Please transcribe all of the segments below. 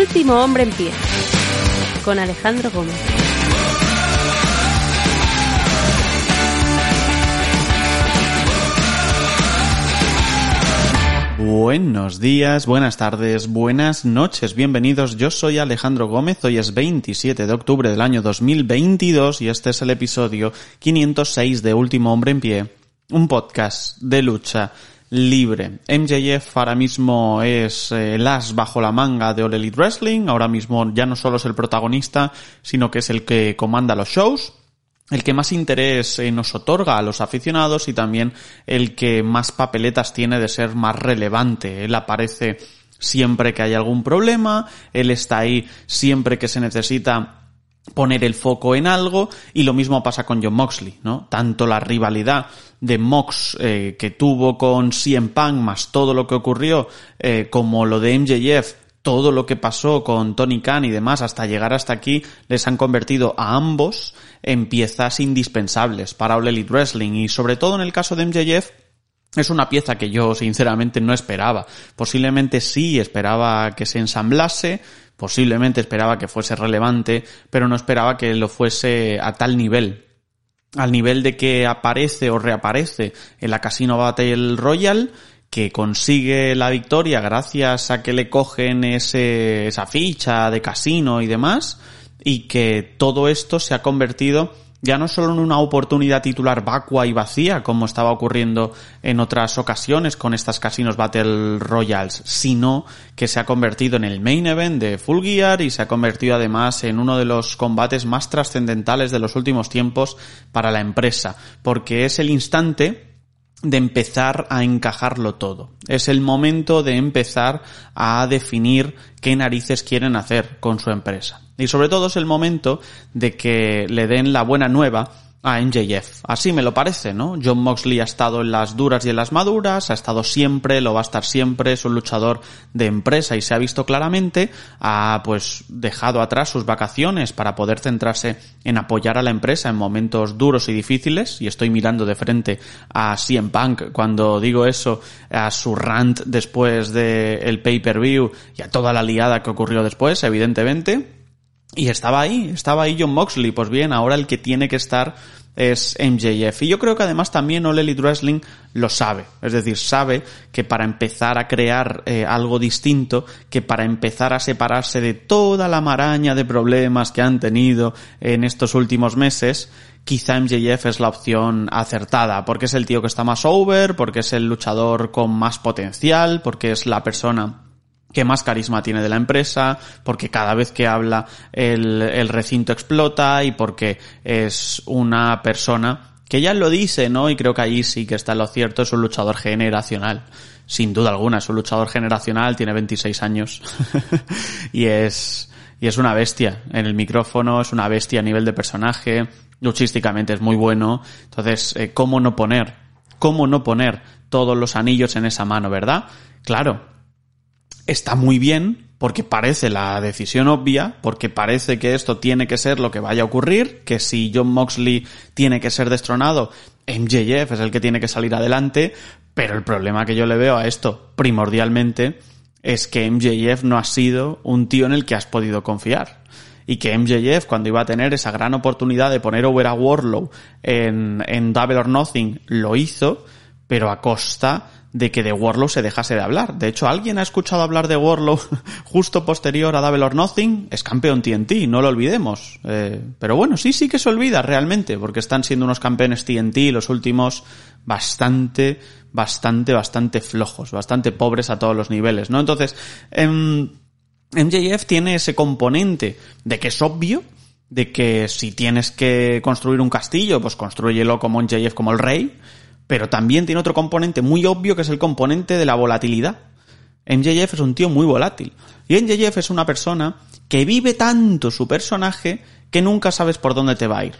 Último hombre en pie. Con Alejandro Gómez. Buenos días, buenas tardes, buenas noches, bienvenidos. Yo soy Alejandro Gómez, hoy es 27 de octubre del año 2022 y este es el episodio 506 de Último Hombre en Pie, un podcast de lucha libre. MJF ahora mismo es eh, el as bajo la manga de All Elite Wrestling, ahora mismo ya no solo es el protagonista, sino que es el que comanda los shows el que más interés eh, nos otorga a los aficionados y también el que más papeletas tiene de ser más relevante. Él aparece siempre que hay algún problema, él está ahí siempre que se necesita poner el foco en algo y lo mismo pasa con John Moxley, ¿no? Tanto la rivalidad de Mox eh, que tuvo con CM Punk más todo lo que ocurrió eh, como lo de MJF todo lo que pasó con Tony Khan y demás hasta llegar hasta aquí les han convertido a ambos en piezas indispensables para All Elite Wrestling y sobre todo en el caso de MJF es una pieza que yo sinceramente no esperaba. Posiblemente sí esperaba que se ensamblase, posiblemente esperaba que fuese relevante, pero no esperaba que lo fuese a tal nivel. Al nivel de que aparece o reaparece en la Casino Battle Royale que consigue la victoria gracias a que le cogen ese, esa ficha de casino y demás, y que todo esto se ha convertido ya no solo en una oportunidad titular vacua y vacía, como estaba ocurriendo en otras ocasiones con estas casinos Battle Royals, sino que se ha convertido en el main event de Full Gear y se ha convertido además en uno de los combates más trascendentales de los últimos tiempos para la empresa, porque es el instante de empezar a encajarlo todo. Es el momento de empezar a definir qué narices quieren hacer con su empresa. Y sobre todo es el momento de que le den la buena nueva a MJF. Así me lo parece, ¿no? John Moxley ha estado en las duras y en las maduras, ha estado siempre, lo va a estar siempre, es un luchador de empresa y se ha visto claramente, ha pues dejado atrás sus vacaciones para poder centrarse en apoyar a la empresa en momentos duros y difíciles y estoy mirando de frente a CM Punk cuando digo eso, a su rant después del el pay-per-view y a toda la liada que ocurrió después, evidentemente y estaba ahí, estaba ahí John Moxley. Pues bien, ahora el que tiene que estar es MJF. Y yo creo que además también All Elite Wrestling lo sabe. Es decir, sabe que para empezar a crear eh, algo distinto, que para empezar a separarse de toda la maraña de problemas que han tenido en estos últimos meses, quizá MJF es la opción acertada, porque es el tío que está más over, porque es el luchador con más potencial, porque es la persona que más carisma tiene de la empresa, porque cada vez que habla el, el, recinto explota y porque es una persona que ya lo dice, ¿no? Y creo que ahí sí que está lo cierto, es un luchador generacional. Sin duda alguna, es un luchador generacional, tiene 26 años y es, y es una bestia en el micrófono, es una bestia a nivel de personaje, luchísticamente es muy bueno. Entonces, eh, ¿cómo no poner? ¿Cómo no poner todos los anillos en esa mano, verdad? Claro, está muy bien porque parece la decisión obvia, porque parece que esto tiene que ser lo que vaya a ocurrir, que si John Moxley tiene que ser destronado, MJF es el que tiene que salir adelante, pero el problema que yo le veo a esto primordialmente es que MJF no ha sido un tío en el que has podido confiar. Y que MJF, cuando iba a tener esa gran oportunidad de poner over a Warlow en, en Double or Nothing, lo hizo, pero a costa de que de Warlow se dejase de hablar. De hecho, ¿alguien ha escuchado hablar de Warlow justo posterior a Double or Nothing? Es campeón TNT, no lo olvidemos. Eh, pero bueno, sí, sí que se olvida realmente, porque están siendo unos campeones TNT los últimos bastante, bastante, bastante flojos, bastante pobres a todos los niveles, ¿no? Entonces, MJF em, tiene ese componente de que es obvio, de que si tienes que construir un castillo, pues construyelo como MJF como el rey, pero también tiene otro componente muy obvio que es el componente de la volatilidad. MJF es un tío muy volátil. Y MJF es una persona que vive tanto su personaje que nunca sabes por dónde te va a ir.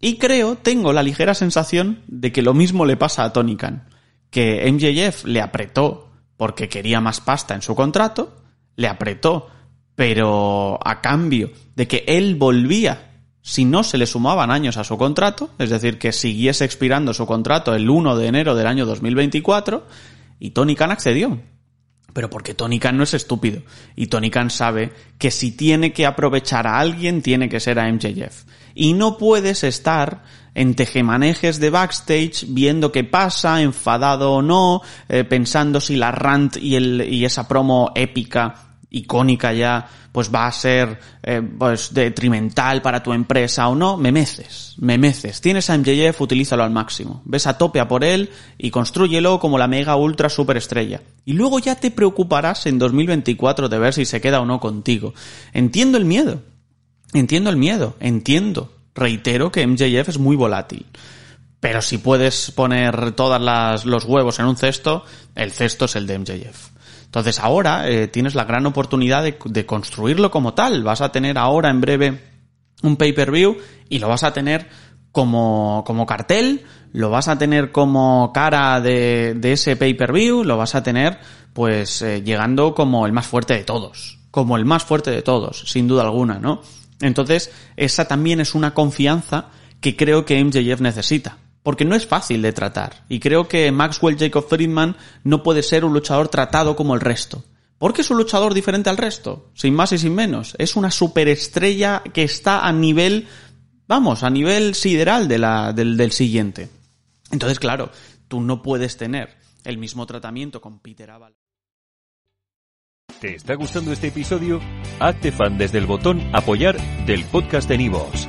Y creo, tengo la ligera sensación de que lo mismo le pasa a Tony Khan. Que MJF le apretó porque quería más pasta en su contrato, le apretó, pero a cambio de que él volvía si no se le sumaban años a su contrato, es decir, que siguiese expirando su contrato el 1 de enero del año 2024, y Tony Khan accedió. pero porque Tony Khan no es estúpido. Y Tony Khan sabe que si tiene que aprovechar a alguien, tiene que ser a MJF. Y no puedes estar en tejemanejes de backstage viendo qué pasa, enfadado o no, eh, pensando si la rant y, el, y esa promo épica icónica ya, pues va a ser eh, pues detrimental para tu empresa o no, me meces, me meces. Tienes a MJF, utilízalo al máximo. Ves a tope a por él y construyelo como la mega ultra super estrella. Y luego ya te preocuparás en 2024 de ver si se queda o no contigo. Entiendo el miedo. Entiendo el miedo. Entiendo. Reitero que MJF es muy volátil. Pero si puedes poner todos los huevos en un cesto, el cesto es el de MJF. Entonces ahora eh, tienes la gran oportunidad de, construirlo como tal. Vas a tener ahora en breve un pay-per-view y lo vas a tener como, cartel, lo vas a tener como cara de, de ese pay-per-view, lo vas a tener pues eh, llegando como el más fuerte de todos. Como el más fuerte de todos, sin duda alguna, ¿no? Entonces, esa también es una confianza que creo que MJF necesita porque no es fácil de tratar. Y creo que Maxwell Jacob Friedman no puede ser un luchador tratado como el resto. Porque es un luchador diferente al resto, sin más y sin menos. Es una superestrella que está a nivel, vamos, a nivel sideral del, del siguiente. Entonces, claro, tú no puedes tener el mismo tratamiento con Peter Aval. ¿Te está gustando este episodio? Hazte fan desde el botón apoyar del podcast de Nivos.